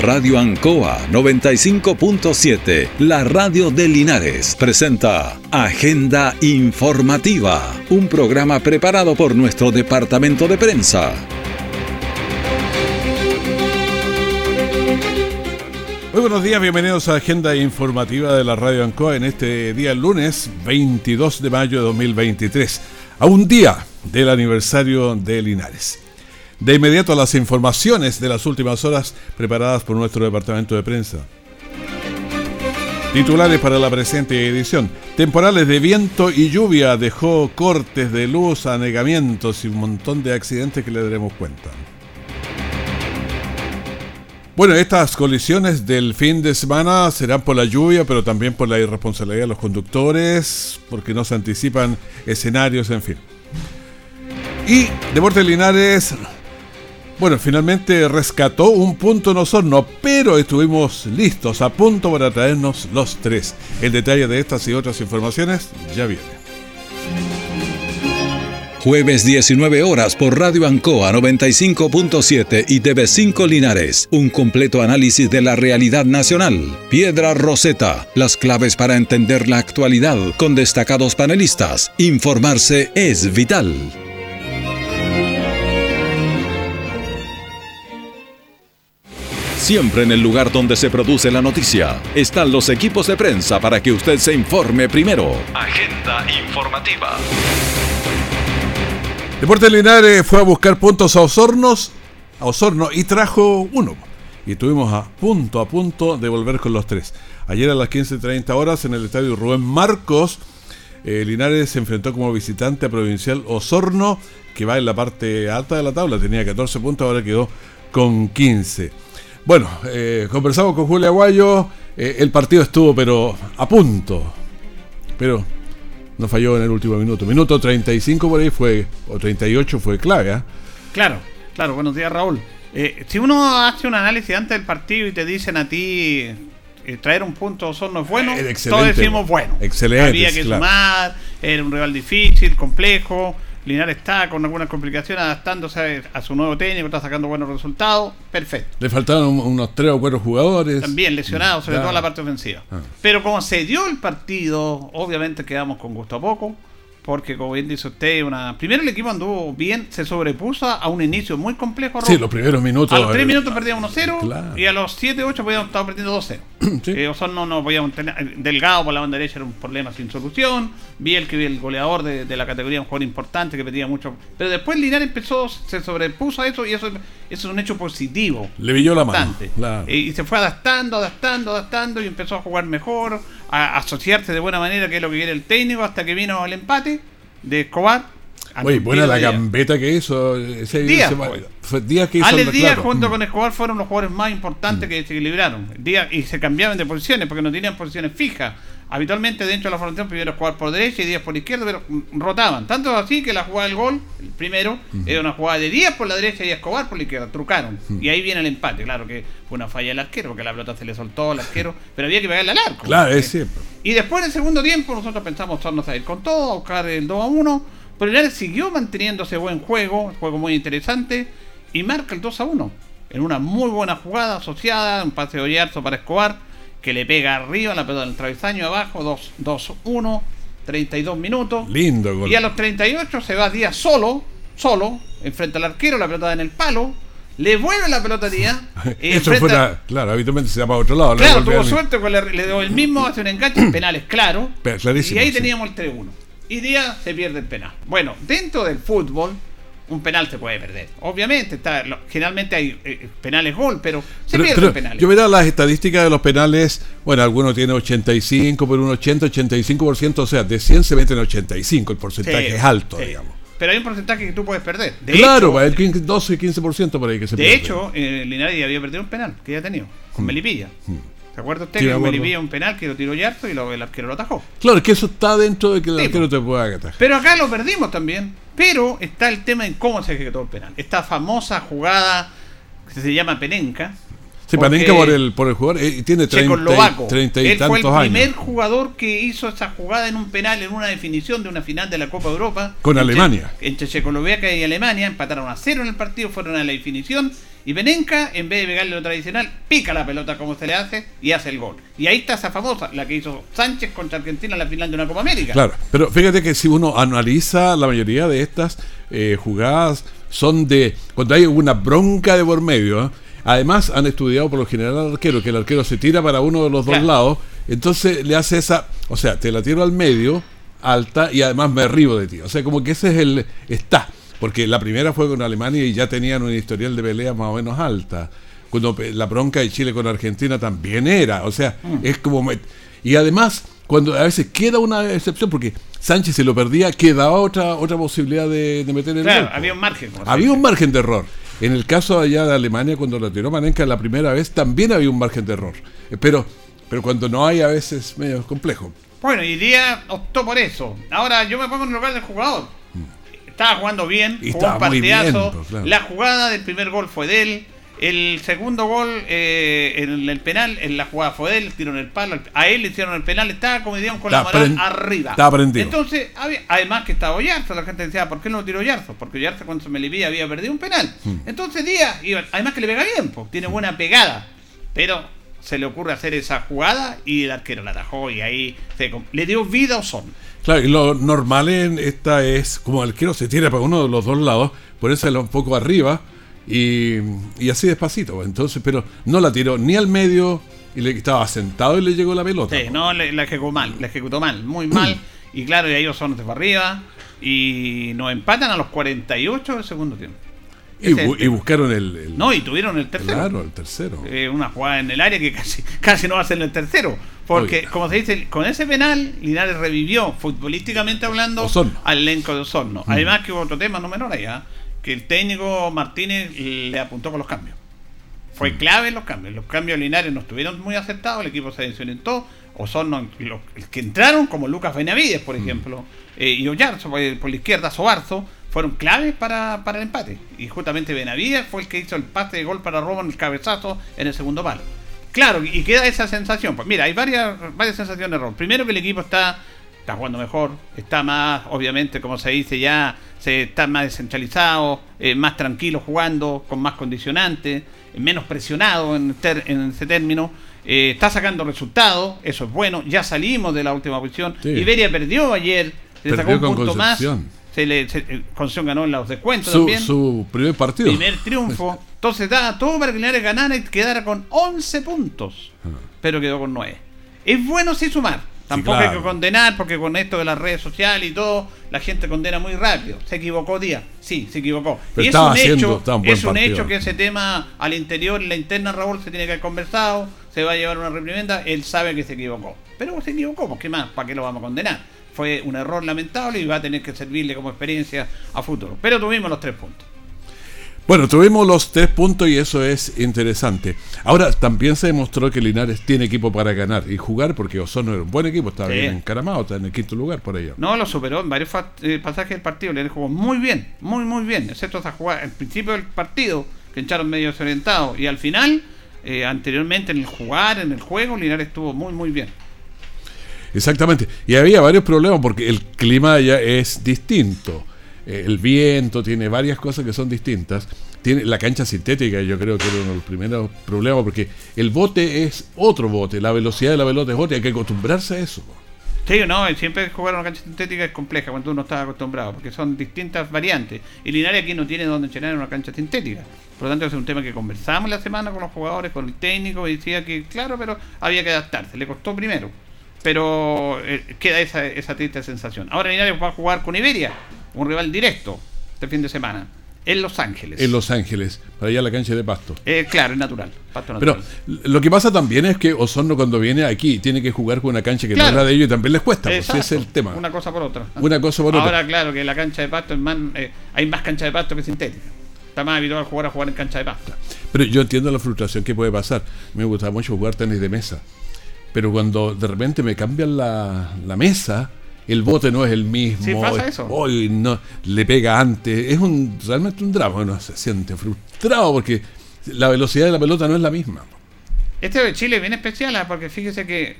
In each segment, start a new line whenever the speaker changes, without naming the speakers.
Radio Ancoa 95.7, la radio de Linares, presenta Agenda Informativa, un programa preparado por nuestro departamento de prensa.
Muy buenos días, bienvenidos a Agenda Informativa de la Radio Ancoa en este día lunes 22 de mayo de 2023, a un día del aniversario de Linares. De inmediato a las informaciones de las últimas horas preparadas por nuestro departamento de prensa. Titulares para la presente edición. Temporales de viento y lluvia dejó cortes de luz, anegamientos y un montón de accidentes que le daremos cuenta. Bueno, estas colisiones del fin de semana serán por la lluvia, pero también por la irresponsabilidad de los conductores, porque no se anticipan escenarios, en fin. Y Deportes Linares bueno, finalmente rescató un punto en Osorno, pero estuvimos listos, a punto para traernos los tres. El detalle de estas y otras informaciones ya viene.
Jueves 19 horas por Radio Ancoa 95.7 y TV5 Linares. Un completo análisis de la realidad nacional. Piedra Roseta. Las claves para entender la actualidad con destacados panelistas. Informarse es vital. Siempre en el lugar donde se produce la noticia están los equipos de prensa para que usted se informe primero. Agenda informativa.
Deportes Linares fue a buscar puntos a Osornos, a Osorno y trajo uno. Y estuvimos a punto, a punto de volver con los tres. Ayer a las 15.30 horas en el estadio Rubén Marcos, eh, Linares se enfrentó como visitante a Provincial Osorno, que va en la parte alta de la tabla. Tenía 14 puntos, ahora quedó con 15. Bueno, eh, conversamos con Julio Aguayo. Eh, el partido estuvo, pero a punto. Pero no falló en el último minuto. Minuto 35 por ahí fue, o 38 fue clave. ¿eh?
Claro, claro. Buenos días, Raúl. si uno hace un análisis antes del partido y te dicen a ti traer un punto son no es bueno, todos decimos bueno.
Excelente.
Había que sumar, era un rival difícil, complejo. Linares está con algunas complicaciones adaptándose a su nuevo técnico, está sacando buenos resultados, perfecto.
Le faltaron unos tres o cuatro jugadores.
También lesionados, sobre todo en la parte ofensiva. Ah. Pero como se dio el partido, obviamente quedamos con gusto a poco porque como bien dice usted, una primero el equipo anduvo bien, se sobrepuso a un inicio muy complejo.
Sí, los primeros minutos.
A los 3 minutos perdíamos 1-0 y a los 7, 8 podíamos estar perdiendo 2-0. sí. eh, no, no podíamos tener. Delgado por la banda derecha era un problema sin solución. Vi el que el goleador de, la categoría, un jugador importante que pedía mucho. Pero después Linares empezó, se sobrepuso a eso y eso, es un hecho positivo.
Le villó la mano.
Y, se fue adaptando, adaptando, adaptando y empezó a jugar mejor, a asociarse de buena manera, que es lo que quiere el técnico, hasta que vino el empate de Escobar.
Muy buena la gambeta que hizo ese
Díaz, fue, Díaz que hizo Ale Díaz junto con Escobar fueron los jugadores más importantes mm. que se equilibraron. Díaz, y se cambiaban de posiciones porque no tenían posiciones fijas. Habitualmente dentro de la formación primero jugar por derecha y Díaz por izquierda, pero rotaban. Tanto así que la jugada del gol, el primero, era una jugada de Díaz por la derecha y Escobar por la izquierda. Trucaron. Y ahí viene el empate. Claro que fue una falla del arquero, porque la pelota se le soltó al arquero, pero había que pegarle al arco.
Claro, es cierto.
Y después en el segundo tiempo nosotros pensamos tornos a ir con todo, a buscar el 2 a 1. Pero Linares siguió manteniéndose buen juego, juego muy interesante, y marca el 2 a 1. En una muy buena jugada asociada, un pase de Oyarzo para Escobar que le pega arriba la pelota del travesaño abajo, 2-1, 32 minutos.
Lindo
gol. Y a los 38 se va Díaz solo, solo, enfrente al arquero, la pelota en el palo. Le vuelve la pelota a Díaz.
Eso fue claro, habitualmente se llama a otro lado.
Claro, tuvo suerte, le, le dio el mismo, hace un enganche, penales, claro. y ahí teníamos el 3-1. Y Díaz se pierde el penal. Bueno, dentro del fútbol, un penal se puede perder. Obviamente, está, generalmente hay eh, penales gol, pero se pierden penales.
Yo veo las estadísticas de los penales, bueno, algunos tienen 85, pero un 80, 85%, o sea, de 100 se meten 85, el porcentaje es alto, digamos.
Pero hay un porcentaje que tú puedes perder.
claro, hecho, el 12, 15% por ahí que se
De hecho, eh, Linares había perdido un penal que ya ha tenido, con mm. Melipilla. Mm. ¿Se acuerda usted que Melipilla un penal que lo tiró Yarto y lo, el arquero lo atajó?
Claro, es que eso está dentro de que el arquero te pueda atajar.
Pero acá lo perdimos también. Pero está el tema en cómo se ejecutó el penal. Esta famosa jugada que se llama penenca,
Sí, Panenka por el, por el jugador eh, tiene 30, 30 y
Él
fue el
primer jugador que hizo esa jugada en un penal, en una definición de una final de la Copa Europa.
Con Alemania.
Entre Checoslovaquia y Alemania, empataron a cero en el partido, fueron a la definición. Y Benenka, en vez de pegarle lo tradicional, pica la pelota como se le hace y hace el gol. Y ahí está esa famosa, la que hizo Sánchez contra Argentina en la final de una Copa América.
Claro, pero fíjate que si uno analiza la mayoría de estas eh, jugadas, son de cuando hay una bronca de por medio. ¿eh? Además, han estudiado por lo general al arquero, que el arquero se tira para uno de los dos lados, entonces le hace esa, o sea, te la tiro al medio, alta, y además me arribo de ti. O sea, como que ese es el, está, porque la primera fue con Alemania y ya tenían un historial de peleas más o menos alta. Cuando la bronca de Chile con Argentina también era, o sea, mm. es como... y además, cuando a veces queda una excepción, porque Sánchez se lo perdía, quedaba otra otra posibilidad de, meter el
Claro, había un margen.
Había un margen de error. En el caso allá de Alemania, cuando la tiró Manenka la primera vez, también había un margen de error. Eh, pero, pero cuando no hay, a veces es medio complejo.
Bueno, y Díaz optó por eso. Ahora yo me pongo en el lugar del jugador. Mm. Estaba jugando bien,
y jugó un partidazo.
Pues, la jugada del primer gol fue de él. El segundo gol eh, en el penal, en la jugada fue él, en el palo, a él le hicieron el penal, estaba como digamos con la moral arriba.
Estaba prendido.
Entonces, además que estaba Oyarzo, la gente decía, ¿por qué no lo tiró Oyarzo? Porque Oyarzo cuando se me libía había perdido un penal. Hmm. Entonces Díaz, además que le pega bien, tiene buena pegada, pero se le ocurre hacer esa jugada y el arquero la atajó y ahí le dio vida a Osorno.
Claro, y lo normal en esta es, como el arquero se tira para uno de los dos lados, por eso un poco arriba, y, así despacito, pues, entonces, pero no la tiró ni al medio y le estaba sentado y le llegó la pelota.
Sí, no, la ejecutó mal, la ejecutó mal, muy mal. y claro, y ahí son de para arriba y nos empatan a los 48 del segundo tiempo.
Y, buscaron el,
No, y tuvieron el tercero.
Claro, el tercero.
Eh, una jugada en el área que casi, casi no va a ser el tercero. Porque, como se dice, con ese penal, Linares revivió, futbolísticamente hablando, al elenco de Osorno. Mm. Además, que hubo otro tema no menor allá, que el técnico Martínez le apuntó con los cambios. Fue mm. clave en los cambios. Los cambios lineares no estuvieron muy aceptados, el equipo se desorientó. O son los, que entraron, como Lucas Benavides, por mm. ejemplo, eh, y Ollarzo por, la izquierda, Sobarzo, fueron claves para, el empate. Y justamente Benavides fue el que hizo el pase de gol para Robo en el cabezazo en el segundo palo. Claro, y queda esa sensación. Pues mira, hay varias, varias sensaciones de error. Primero que el equipo está está jugando mejor, está más, obviamente, como se dice ya, se está más descentralizado, eh, más tranquilo jugando, con más condicionantes, menos presionado en, en ese término. Eh, está sacando resultados, eso es bueno. Ya salimos de la última posición. Iberia perdió ayer,
se sacó un punto más.
Se le, se, eh, ganó en los descuentos su, también.
Su primer partido.
Primer triunfo. Entonces da todo para que Linares ganara y quedara con 11 puntos. Ah. Pero quedó con 9. Es bueno sí sumar Tampoco hay que condenar, porque con esto de las redes sociales y todo, la gente condena muy rápido. ¿Se equivocó Díaz? Sí, se equivocó. y es un hecho, es un hecho que ese tema al interior, en la interna Raúl se tiene que haber conversado, se va a llevar una reprimenda, él sabe que se equivocó. Pero se equivocó, pues, ¿qué más? ¿Para qué lo vamos a condenar? Fue un error lamentable y va a tener que servirle como experiencia a futuro. Pero tuvimos los tres puntos.
Bueno, tuvimos los tres puntos y eso es interesante. Ahora, también se demostró que Linares tiene equipo para ganar y jugar porque Osorno era un buen equipo, estaba bien encaramado, está en el quinto lugar por ello.
No, lo superó en varios eh, pasajes del partido, Linares jugó muy bien, muy, muy bien, excepto esa jugada, al principio del partido, que echaron medio desorientado, y al final, eh, anteriormente en el jugar, en el juego, Linares estuvo muy, muy bien.
Exactamente, y había varios problemas porque el clima ya es distinto. Eh, el viento, tiene varias cosas que son distintas. Tiene la cancha sintética, yo creo que era uno de los primeros problemas, porque el bote es otro bote, la velocidad de la pelota es otra, hay que acostumbrarse a eso.
Sí, no, siempre jugar una cancha sintética es compleja cuando uno está acostumbrado, porque son distintas variantes. Y Linares aquí no tiene donde entrenar en una cancha sintética. Por lo tanto, es un tema que conversamos la semana con los jugadores, con el técnico, y decía que, claro, pero había que adaptarse. Le costó primero. Pero eh, queda esa, esa triste sensación. Ahora Linares va a jugar con Iberia, un rival directo este fin de semana. En Los Ángeles.
En Los Ángeles, para allá la cancha de pasto.
Eh, claro, es natural,
Pero lo que pasa también es que Osorno cuando viene aquí tiene que jugar con una cancha que no es la de ellos y también les cuesta, pues, ese es el tema.
Una cosa por otra.
Una cosa por
otra.
Ahora,
claro, que la cancha de pasto es más, eh, hay más cancha de pasto que sintética. Está más habitual jugar a jugar en cancha de pasto.
Pero yo entiendo la frustración que puede pasar. Me gusta mucho jugar tenis de mesa. Pero cuando de repente me cambian la, la mesa, el bote no es el mismo. Sí,
pasa eso.
Hoy no, le pega antes. Es un realmente un drama. Uno se siente frustrado porque la velocidad de la pelota no es la misma.
Este de Chile es bien especial ¿ah? porque fíjese que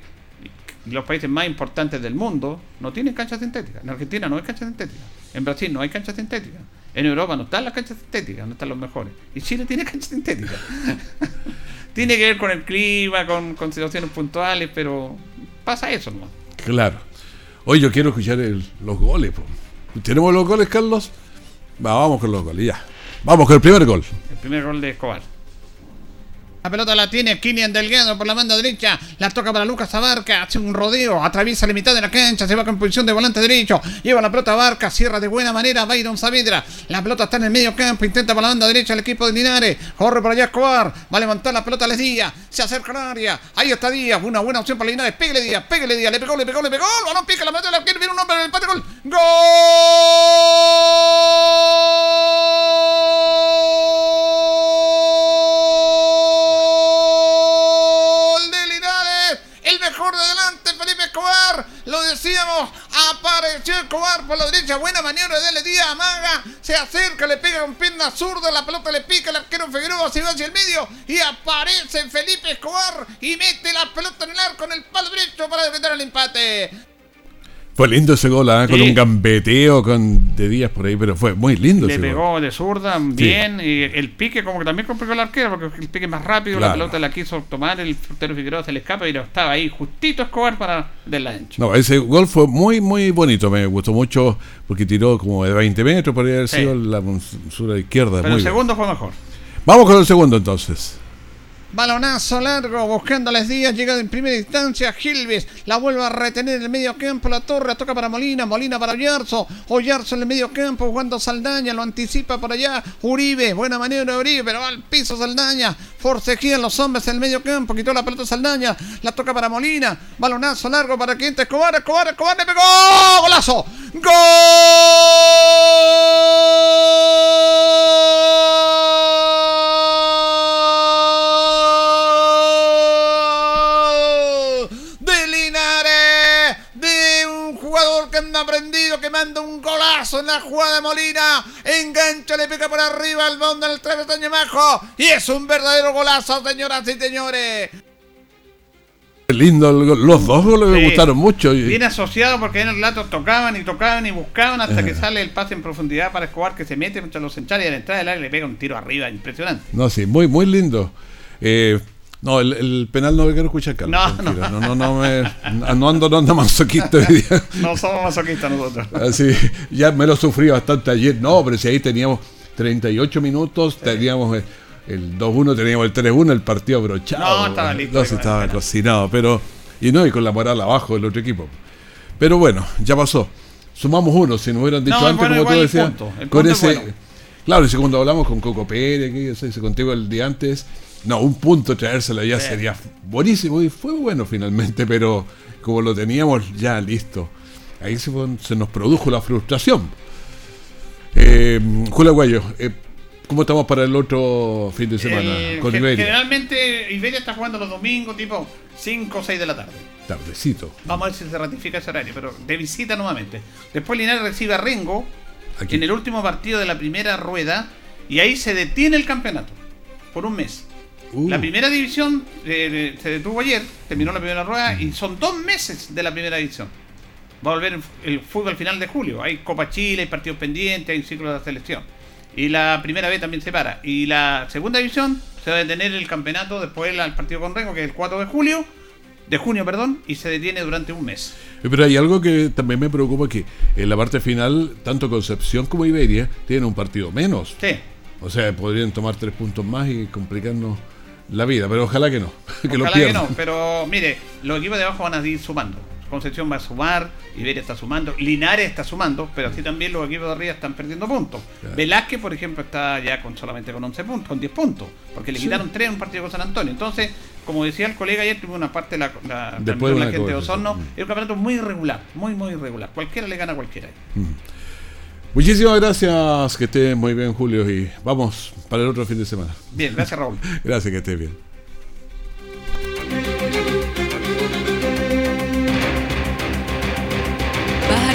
los países más importantes del mundo no tienen canchas sintéticas. En Argentina no hay canchas sintéticas. En Brasil no hay canchas sintéticas. En Europa no están las canchas sintéticas, no están los mejores. Y Chile tiene canchas sintéticas. tiene que ver con el clima, con, con situaciones puntuales, pero pasa eso ¿no?
Claro. Hoy yo quiero escuchar los goles. ¿Tenemos los goles, Carlos? vamos con los goles, ya. Vamos con el primer gol.
El primer gol de Escobar. La pelota la tiene Kilian Delgado por la banda derecha. La toca para Lucas Abarca. Hace un rodeo. Atraviesa la mitad de la cancha. Se va con posición de volante derecho. Lleva la pelota Abarca. Cierra de buena manera Byron Saavedra. La pelota está en el medio campo. Intenta por la banda derecha el equipo de Linares. Corre por allá Escobar. Va a levantar la pelota Les Díaz. Se acerca al área. Ahí está Díaz. Una buena opción para Linares. Pégale Díaz. Pégale Díaz. Le pegó, le pegó, le pegó. El balón pica la pelota. La quiere. Viene un hombre del empate. Gol. ¡Gol! Decíamos, apareció Escobar por la derecha. Buena maniobra de Díaz. Amaga, se acerca, le pega con pierna zurda. La pelota le pica el arquero Figueroa. Se va hacia el medio y aparece Felipe Escobar y mete la pelota en el arco en el palo derecho para defender el empate.
Fue lindo ese gol, ¿eh? con un gambeteo con de días por ahí, pero fue muy lindo.
Le pegó de zurda, bien, y el pique como que también complicó el arquero, porque el pique más rápido, la pelota la quiso tomar, el portero Figueroa se le escapa y lo estaba ahí justito Escobar para de la ancha.
No, ese gol fue muy, muy bonito, me gustó mucho porque tiró como de 20 metros, podría haber sido la de izquierda.
Pero el segundo fue mejor.
Vamos con el segundo entonces.
Balonazo largo, buscando a Díaz, llega en primera instancia Gilves, la vuelve a retener en el medio campo, la torre, toca para Molina, Molina para Oyarzo, Oyarzo en el medio campo, jugando Saldaña, lo anticipa por allá, Uribe, buena maniobra de Uribe, pero va al piso Saldaña, forcejean los hombres en el medio campo, quitó la pelota Saldaña, la toca para Molina, balonazo largo para Quinta Escobar, Escobar, Escobar, le pegó, golazo, gol. Manda un golazo en la jugada de Molina. Engancha, le pica por arriba al fondo del travesaño majo. Y es un verdadero golazo, señoras y señores.
Lindo, los dos goles me gustaron mucho.
Viene asociado porque en el lato tocaban y tocaban y buscaban hasta que eh. sale el pase en profundidad para Escobar que se mete entre los centrales y a la entrada del área le pega un tiro arriba, impresionante.
No, sí, muy, muy lindo. Eh, no, el, penal no quiero escuchar, Carlos. No, no, no, no, no, me, no ando, no ando masoquista hoy día.
No somos masoquistas nosotros.
Así, ya me lo sufrí bastante ayer. No, pero si ahí teníamos 38 minutos, teníamos el, 2-1, teníamos el 3-1, el partido brochado.
No, estaba listo. No,
estaba cocinado, pero. Y no, y con la moral abajo del otro equipo. Pero bueno, ya pasó. Sumamos uno, si nos hubieran dicho antes, como tú decías. Con ese. Claro, y cuando hablamos con Coco Pérez, que ese contigo el día antes no, un punto traérselo ya sería buenísimo y fue bueno finalmente, pero como lo teníamos ya listo, ahí se, nos produjo la frustración. Eh, Julio Aguayo, eh, ¿cómo estamos para el otro fin de semana
eh, con Iberia? Generalmente Iberia está jugando los domingos tipo 5 o 6 de la tarde.
Tardecito.
Vamos a ver si se ratifica ese horario, pero de visita nuevamente. Después Linares recibe a Rengo en el último partido de la primera rueda y ahí se detiene el campeonato por un mes. La uh. primera división eh, se detuvo ayer, terminó la primera rueda y son dos meses de la primera división. Va a volver el fútbol al final de julio. Hay Copa Chile, hay partidos pendientes, hay un ciclo de selección. Y la primera vez también se para. Y la segunda división se va a detener el campeonato después del partido con Rengo, que es el 4 de julio, de junio, perdón, y se detiene durante un mes.
Eh, pero hay algo que también me preocupa que en la parte final, tanto Concepción como Iberia tienen un partido menos.
Sí.
O sea, podrían tomar tres puntos más y complicarnos la vida, pero ojalá que no.
Que ojalá que no, pero mire, los equipos de abajo van a ir sumando. Concepción va a sumar, Iberia está sumando, Linares está sumando, pero así también los equipos de arriba están perdiendo puntos. Velázquez, por ejemplo, está ya con solamente con 11 puntos, con 10 puntos, porque le quitaron 3 en un partido con San Antonio. Entonces, como decía el colega ayer, tuvo una parte de la, la, la gente de Osorno, es un campeonato muy irregular, muy, muy irregular. Cualquiera le gana a cualquiera. Mm.
Muchísimas gracias, que esté muy bien Julio y vamos para el otro fin de semana.
Bien, gracias Raúl.
gracias, que esté bien.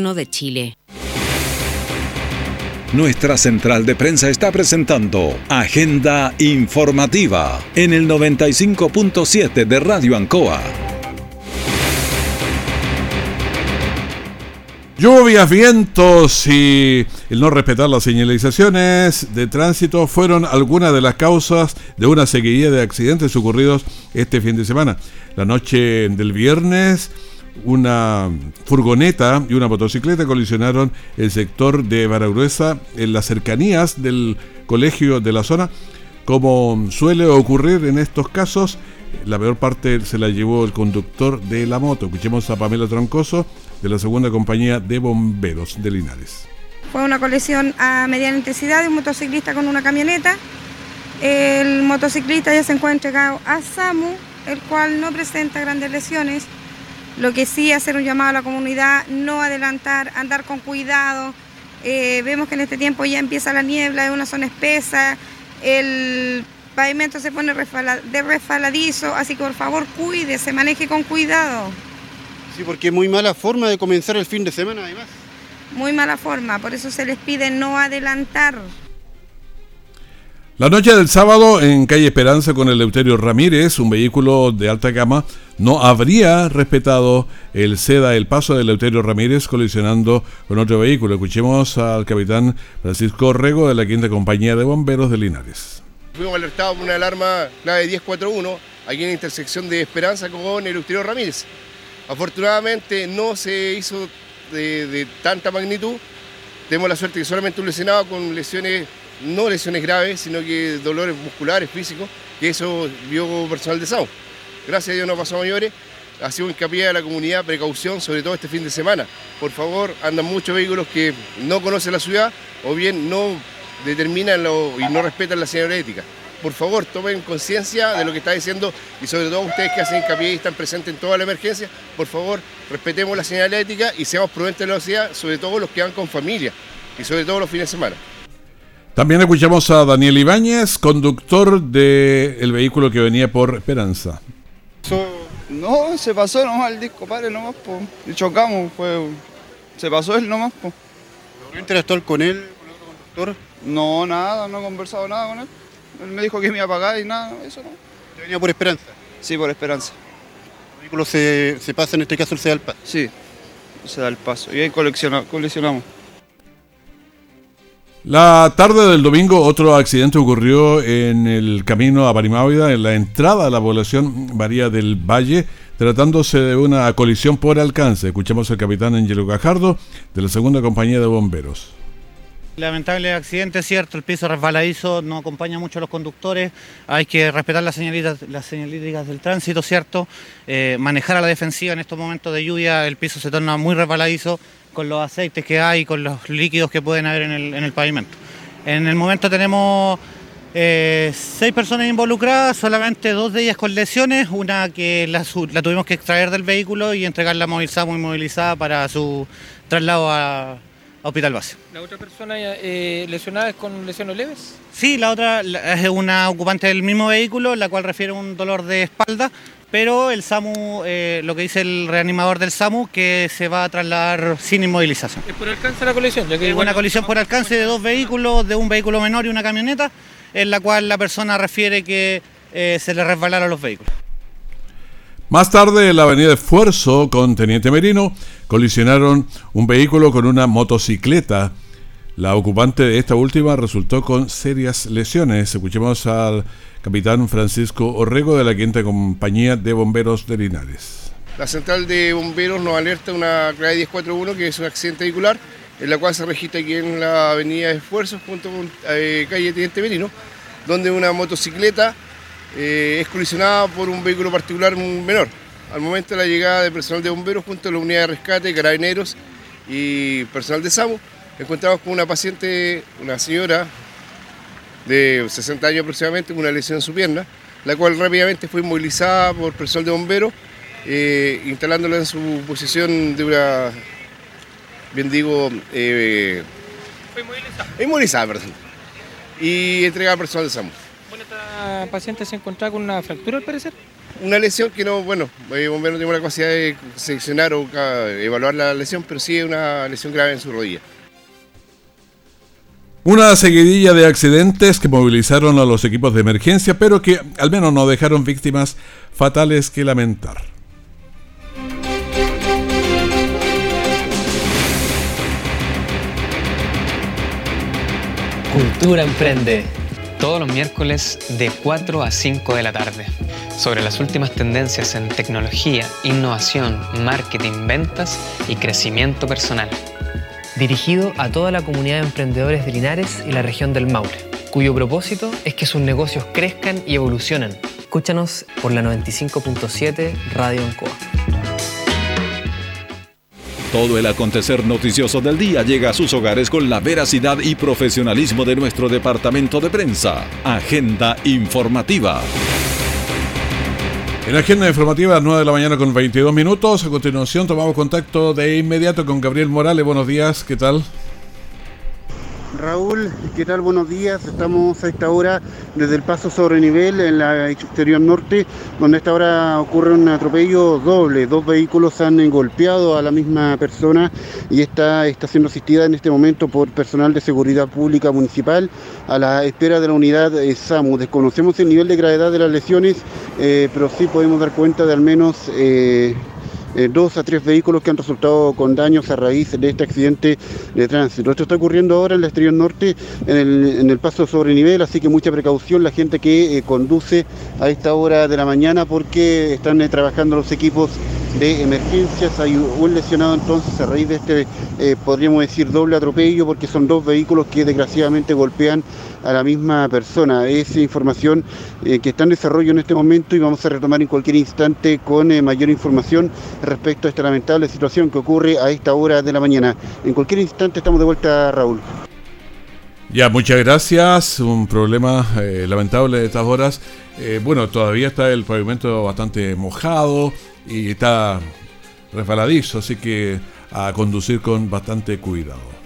de Chile.
Nuestra central de prensa está presentando Agenda Informativa en el 95.7 de Radio Ancoa.
Lluvias, vientos y el no respetar las señalizaciones de tránsito fueron algunas de las causas de una seguidilla de accidentes ocurridos este fin de semana. La noche del viernes una furgoneta y una motocicleta colisionaron el sector de Baragruesa en las cercanías del colegio de la zona. Como suele ocurrir en estos casos, la peor parte se la llevó el conductor de la moto. Escuchemos a Pamela Troncoso de la segunda compañía de bomberos de Linares.
Fue una colisión a mediana intensidad de un motociclista con una camioneta. El motociclista ya se encuentra entregado a SAMU, el cual no presenta grandes lesiones lo que sí, hacer un llamado a la comunidad, no adelantar, andar con cuidado. Eh, vemos que en este tiempo ya empieza la niebla, es una zona espesa, el pavimento se pone de resbaladizo, así que por favor cuide, se maneje con cuidado.
Sí, porque es muy mala forma de comenzar el fin de semana además.
Muy mala forma, por eso se les pide no adelantar.
La noche del sábado en calle Esperanza con el Eleuterio Ramírez, un vehículo de alta gama, no habría respetado el SEDA, el paso del Eleuterio Ramírez, colisionando con otro vehículo. Escuchemos al capitán Francisco Rego de la quinta compañía de bomberos de Linares.
Fuimos alertados por una alarma clave 1041 aquí en la intersección de Esperanza con el Eleuterio Ramírez. Afortunadamente no se hizo de, de tanta magnitud. Tenemos la suerte que solamente un lesionado con lesiones no lesiones graves, sino que dolores musculares, físicos, que eso vio personal de SAO. Gracias a Dios no pasó a mayores. Ha sido hincapié a la comunidad, precaución, sobre todo este fin de semana. Por favor, andan muchos vehículos que no conocen la ciudad o bien no determinan y no respetan la señal ética. Por favor, tomen conciencia de lo que está diciendo y sobre todo ustedes que hacen hincapié y están presentes en toda la emergencia, por favor, respetemos la señal ética y seamos prudentes de la velocidad, sobre todo los que van con familia y sobre todo los fines de semana.
También escuchamos a Daniel Ibáñez, conductor del vehículo que venía por Esperanza.
no, se pasó nomás el disco, padre, nomás, po. Y chocamos, fue, se pasó él nomás, po.
¿No interactuó con él, con el otro conductor?
No, nada, no he conversado nada con él. Él me dijo que me iba a pagar y nada, eso no.
¿Te venía por Esperanza?
Sí, por Esperanza.
¿El vehículo se, se pasa, en este caso, se da el paso?
Sí, se da el paso. Y ahí coleccionamos.
La tarde del domingo otro accidente ocurrió en el camino a Barimávida, en la entrada a la población María del Valle, tratándose de una colisión por alcance. Escuchamos al capitán Angelo Gajardo de la segunda compañía de bomberos.
Lamentable accidente, cierto, el piso resbaladizo no acompaña mucho a los conductores, hay que respetar las señalitas, las señalíticas del tránsito, cierto, eh, manejar a la defensiva en estos momentos de lluvia, el piso se torna muy resbaladizo, con los aceites que hay, con los líquidos que pueden haber en el, pavimento. En el momento tenemos eh, seis personas involucradas, solamente dos de ellas con lesiones, una que la, tuvimos que extraer del vehículo y entregarla movilizada, muy movilizada para su traslado a, Hospital Base.
¿La otra persona eh, lesionada es con lesiones leves?
Sí, la otra es una ocupante del mismo vehículo, la cual refiere un dolor de espalda, pero el SAMU, eh, lo que dice el reanimador del SAMU, que se va a trasladar sin inmovilización.
¿Es por alcance la colisión?
Ya que es una colisión por alcance de dos vehículos, de un vehículo menor y una camioneta, en la cual la persona refiere que eh, se le resbalaron los vehículos.
Más tarde, en la avenida Esfuerzo con Teniente Merino, colisionaron un vehículo con una motocicleta. La ocupante de esta última resultó con serias lesiones. Escuchemos al capitán Francisco Orrego de la quinta compañía de bomberos de Linares.
La central de bomberos nos alerta una clave 1041 que es un accidente vehicular en la cual se registra aquí en la avenida de Esfuerzos junto con eh, calle Teniente Merino, donde una motocicleta eh, es colisionada por un vehículo particular menor. Al momento de la llegada del personal de bomberos junto a la unidad de rescate, carabineros y personal de SAMU, encontramos con una paciente, una señora de 60 años aproximadamente, con una lesión en su pierna, la cual rápidamente fue inmovilizada por personal de bomberos, eh, instalándola en su posición de una, bien digo, eh,
fue inmovilizada.
Inmovilizada, perdón. Y entregada al personal de SAMU.
Bueno, esta paciente se encontraba con una fractura al parecer.
Una lesión que no, bueno, el bombero no tiene la capacidad de seleccionar o evaluar la lesión, pero sí es una lesión grave en su rodilla.
Una seguidilla de accidentes que movilizaron a los equipos de emergencia, pero que al menos no dejaron víctimas fatales que lamentar.
Cultura Emprende. Todos los miércoles de 4 a 5 de la tarde. Sobre las últimas tendencias en tecnología, innovación, marketing, ventas y crecimiento personal dirigido a toda la comunidad de emprendedores de Linares y la región del Maule, cuyo propósito es que sus negocios crezcan y evolucionen. Escúchanos por la 95.7 Radio Ancoa.
Todo el acontecer noticioso del día llega a sus hogares con la veracidad y profesionalismo de nuestro departamento de prensa. Agenda informativa.
En la agenda informativa, 9 de la mañana con 22 minutos. A continuación, tomamos contacto de inmediato con Gabriel Morales. Buenos días, ¿qué tal?
Raúl, ¿qué tal? Buenos días. Estamos a esta hora desde el paso sobre nivel en la exterior norte, donde a esta hora ocurre un atropello doble. Dos vehículos han golpeado a la misma persona y esta está siendo asistida en este momento por personal de seguridad pública municipal a la espera de la unidad SAMU. Desconocemos el nivel de gravedad de las lesiones, eh, pero sí podemos dar cuenta de al menos... Eh, eh, dos a tres vehículos que han resultado con daños a raíz de este accidente de tránsito. Esto está ocurriendo ahora en la exterior norte, en el, paso sobre nivel, así que mucha precaución la gente que eh, conduce a esta hora de la mañana porque están eh, trabajando los equipos de emergencias. Hay un lesionado entonces a raíz de este, podríamos decir, doble atropello porque son dos vehículos que desgraciadamente golpean a la misma persona. Es información eh, que está en desarrollo en este momento y vamos a retomar en cualquier instante con eh, mayor información respecto a esta lamentable situación que ocurre a esta hora de la mañana. En cualquier instante estamos de vuelta, Raúl.
Ya, muchas gracias. Un problema eh, lamentable de estas horas. bueno, todavía está el pavimento bastante mojado y está resbaladizo, así que a conducir con bastante cuidado.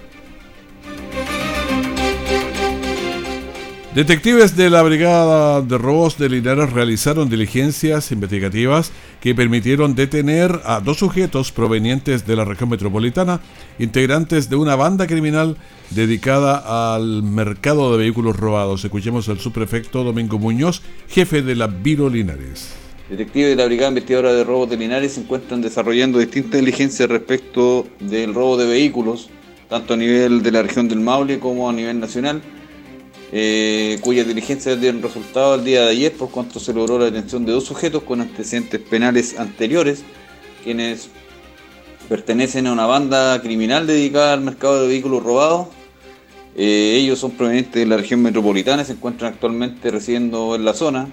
Detectives de la Brigada de Robos de Linares realizaron diligencias investigativas que permitieron detener a dos sujetos provenientes de la región metropolitana, integrantes de una banda criminal dedicada al mercado de vehículos robados. Escuchemos al subprefecto Domingo Muñoz, jefe de la Viro Linares.
Detectives de la Brigada Investigadora de Robos de Linares se encuentran desarrollando distintas diligencias respecto del robo de vehículos, tanto a nivel de la región del Maule como a nivel nacional eh, cuyas diligencias dieron resultado el día de ayer por cuanto se logró la detención de dos sujetos con antecedentes penales anteriores, quienes pertenecen a una banda criminal dedicada al mercado de vehículos robados. Eh, ellos son provenientes de la región metropolitana y se encuentran actualmente residiendo en la zona.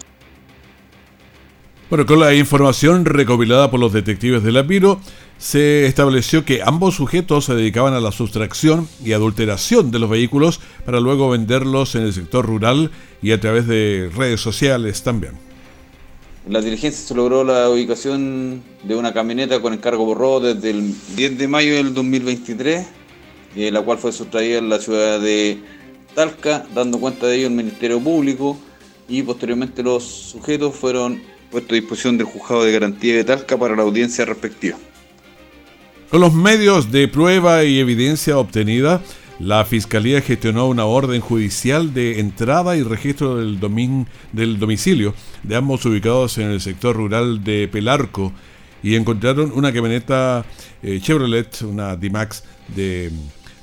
Bueno, con la información recopilada por los detectives de la Piro, se estableció que ambos sujetos se dedicaban a la sustracción y adulteración de los vehículos para luego venderlos en el sector rural y a través de redes sociales también.
La diligencia se logró la ubicación de una camioneta con encargo borró desde el 10 de mayo del 2023, eh, la cual fue sustraída en la ciudad de Talca, dando cuenta de ello el Ministerio Público y posteriormente los sujetos fueron puestos a disposición del juzgado de garantía de Talca para la audiencia respectiva.
Con los medios de prueba y evidencia obtenida, la Fiscalía gestionó una orden judicial de entrada y registro del, del domicilio de ambos ubicados en el sector rural de Pelarco y encontraron una camioneta eh, Chevrolet, una D-Max de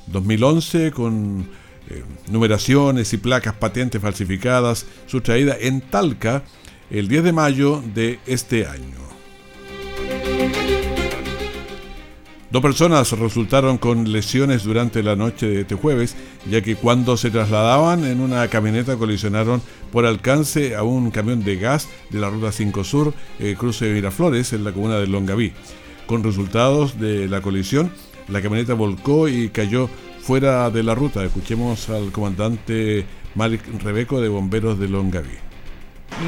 2011 con eh, numeraciones y placas patentes falsificadas, sustraída en Talca el 10 de mayo de este año. Dos personas resultaron con lesiones durante la noche de este jueves, ya que cuando se trasladaban en una camioneta colisionaron por alcance a un camión de gas de la Ruta 5 Sur, eh, cruce de Miraflores, en la comuna de Longaví. Con resultados de la colisión, la camioneta volcó y cayó fuera de la ruta. Escuchemos al comandante Malik Rebeco de Bomberos de Longaví.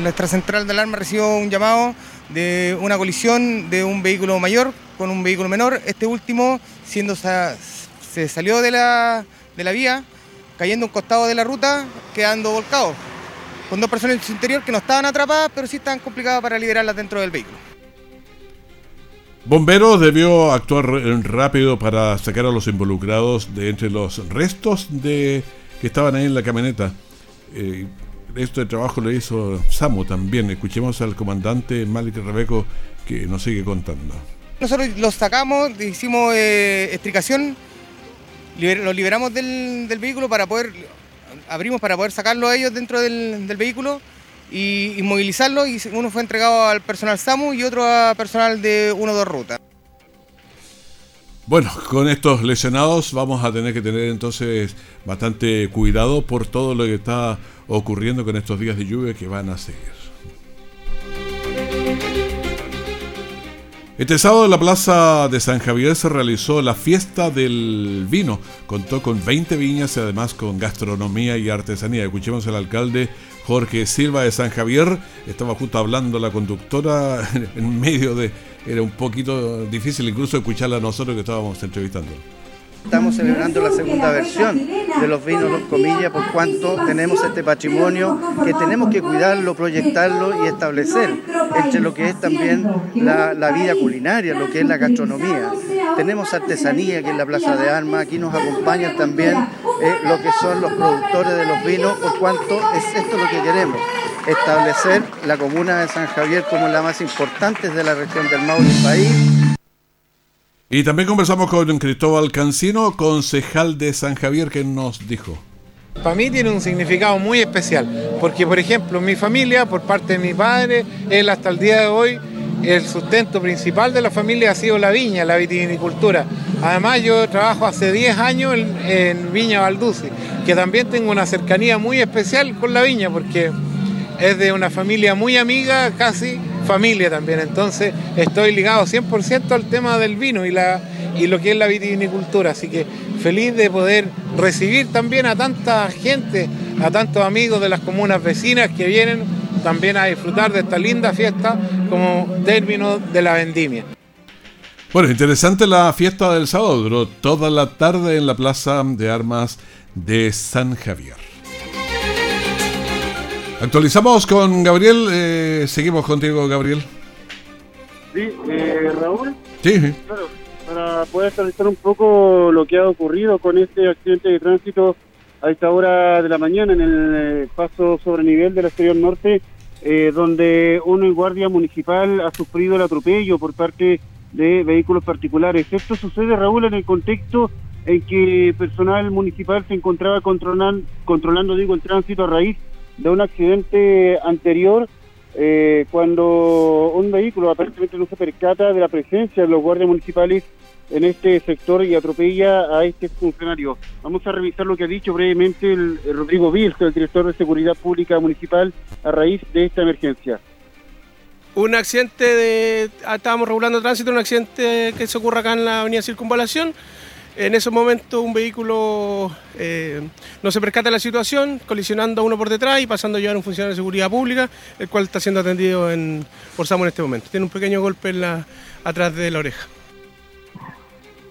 Nuestra central de alarma recibió un llamado de una colisión de un vehículo mayor con un vehículo menor. Este último siendo se salió de la, de la vía, cayendo a un costado de la ruta, quedando volcado, con dos personas en su interior que no estaban atrapadas, pero sí estaban complicadas para liberarlas dentro del vehículo.
Bomberos debió actuar rápido para sacar a los involucrados de entre los restos de que estaban ahí en la camioneta. Eh, esto de trabajo lo hizo Samu también. Escuchemos al comandante Malik Rebeco que nos sigue contando.
Nosotros los sacamos, hicimos eh, extricación, los liberamos del, vehículo para poder, abrimos para poder sacarlo a ellos dentro del, vehículo y inmovilizarlo y uno fue entregado al personal SAMU y otro a personal de 1-2 Ruta.
Bueno, con estos lesionados vamos a tener que tener entonces bastante cuidado por todo lo que está ocurriendo con estos días de lluvia que van a seguir. Este sábado en la plaza de San Javier se realizó la fiesta del vino. Contó con 20 viñas y además con gastronomía y artesanía. Escuchemos al alcalde Jorge Silva de San Javier. Estaba justo hablando la conductora en medio de... Era un poquito difícil incluso escucharla a nosotros que estábamos entrevistando.
Estamos celebrando la segunda versión de los vinos Los Comillas por cuanto tenemos este patrimonio que tenemos que cuidarlo, proyectarlo y establecer entre lo que es también la, vida culinaria, lo que es la gastronomía. Tenemos artesanía que es la Plaza de Armas, aquí nos acompañan también eh, lo que son los productores de los vinos por cuanto es esto lo que queremos establecer la comuna de San Javier como la más importante de la región del Maule país
y también conversamos con Cristóbal Cancino, concejal de San Javier, que nos dijo.
Para mí tiene un significado muy especial, porque por ejemplo mi familia, por parte de mi padre, él hasta el día de hoy, el sustento principal de la familia ha sido la viña, la vitivinicultura. Además yo trabajo hace 10 años en, Viña Valduce, que también tengo una cercanía muy especial con la viña, porque es de una familia muy amiga, casi familia también. Entonces estoy ligado 100% al tema del vino y, la, y lo que es la vitivinicultura. Así que feliz de poder recibir también a tanta gente, a tantos amigos de las comunas vecinas que vienen también a disfrutar de esta linda fiesta como término de la vendimia.
Bueno, interesante la fiesta del sábado, toda la tarde en la Plaza de Armas de San Javier. Actualizamos con Gabriel. Eh, seguimos contigo, Gabriel.
Sí, eh, Raúl.
Sí,
Claro, para poder actualizar un poco lo que ha ocurrido con este accidente de tránsito a esta hora de la mañana en el eh, paso sobre nivel del exterior norte, donde un guardia municipal ha sufrido el atropello por parte de vehículos particulares. Esto sucede, Raúl, en el contexto en que personal municipal se encontraba controlando, controlando digo, el tránsito a raíz de un accidente anterior eh, cuando un vehículo aparentemente no se percata de la presencia de los guardias municipales en este sector y atropella a este funcionario. Vamos a revisar lo que ha dicho brevemente el, Rodrigo Vils, el director de Seguridad Pública Municipal, a raíz de esta emergencia.
Un accidente de... Ah, estábamos regulando tránsito, un accidente que se ocurre acá en la avenida Circunvalación. En ese momento un vehículo eh, no se percata de la situación, colisionando a uno por detrás y pasando a llevar a un funcionario de seguridad pública, el cual está siendo atendido en, por SAMU en este momento. Tiene un pequeño golpe en la, atrás de la oreja.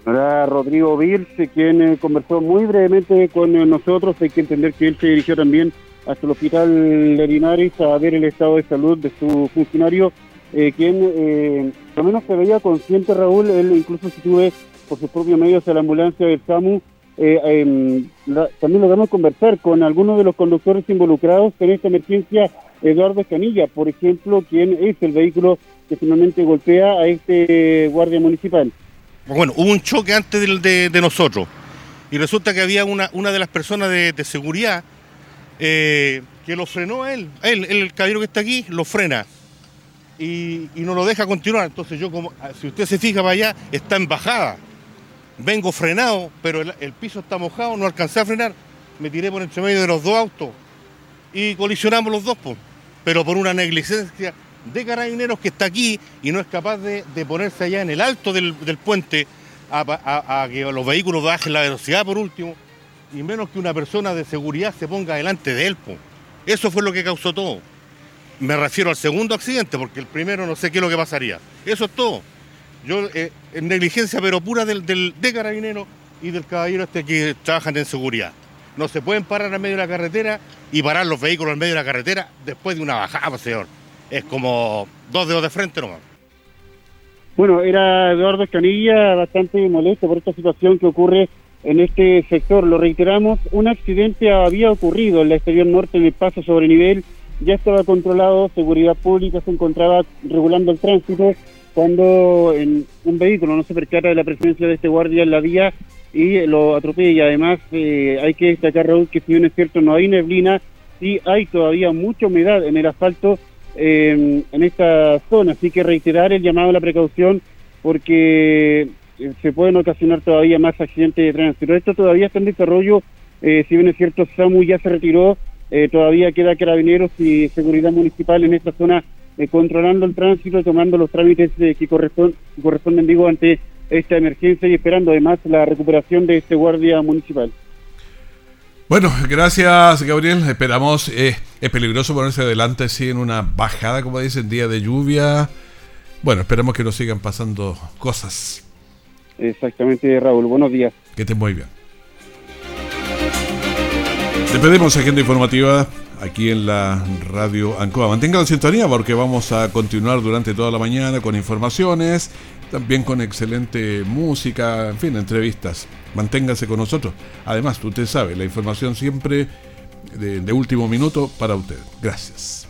Ahora Rodrigo Virse, quien eh, conversó muy brevemente con nosotros, hay que entender que él se dirigió también hasta el hospital de a ver el estado de salud de su funcionario, eh, quien al menos se veía consciente, Raúl, él incluso si tuve por sus propios medios a la ambulancia del SAMU. Eh, em, también logramos conversar con algunos de los conductores involucrados en esta emergencia, Eduardo Escanilla, por ejemplo, quien es el vehículo que finalmente golpea a este guardia municipal.
Bueno, hubo un choque antes de, nosotros y resulta que había una, una de las personas de, seguridad eh, que lo frenó a él. él, el caballero que está aquí, lo frena y, y no lo deja continuar. Entonces yo, como si usted se fija para allá, está en bajada vengo frenado, pero el, piso está mojado, no alcancé a frenar, me tiré por entre medio de los dos autos y colisionamos los dos, pero por una negligencia de carabineros que está aquí y no es capaz de, ponerse allá en el alto del, puente a, que los vehículos bajen la velocidad por último, y menos que una persona de seguridad se ponga delante de él. Eso fue lo que causó todo. Me refiero al segundo accidente, porque el primero no sé qué es lo que pasaría. Eso es todo. Yo, eh, en negligencia pero pura del, del, de carabinero y del caballero este que trabajan en seguridad. No se pueden parar en medio de la carretera y parar los vehículos en medio de la carretera después de una bajada, señor. Es como dos dedos de frente nomás.
Bueno, era Eduardo Escanilla bastante molesto por esta situación que ocurre en este sector. Lo reiteramos, un accidente había ocurrido en la exterior norte en el paso sobre nivel, ya estaba controlado, seguridad pública se encontraba regulando el tránsito cuando en un vehículo no se percata de la presencia de este guardia en la vía y lo atropella. Además, eh, hay que destacar, Raúl, que si bien es cierto no hay neblina, sí hay todavía mucha humedad en el asfalto eh, en esta zona. Así que reiterar el llamado a la precaución porque eh, se pueden ocasionar todavía más accidentes de tránsito. Esto todavía está en desarrollo. si bien es cierto, SAMU ya se retiró, todavía queda carabineros y seguridad municipal en esta zona controlando el tránsito, tomando los trámites que corresponden, corresponden digo, ante esta emergencia y esperando además la recuperación de este guardia municipal.
Bueno, gracias Gabriel. Esperamos, eh, es peligroso ponerse adelante así en una bajada, como dicen, día de lluvia. Bueno, esperamos que no sigan pasando cosas.
Exactamente, Raúl. Buenos días.
Que estén muy bien. Despedimos agenda informativa aquí en la radio Ancoa. Mantenga la sintonía porque vamos a continuar durante toda la mañana con informaciones también con excelente música, en fin, entrevistas. Manténgase con nosotros. Además, usted sabe, la información siempre de último minuto para usted. Gracias.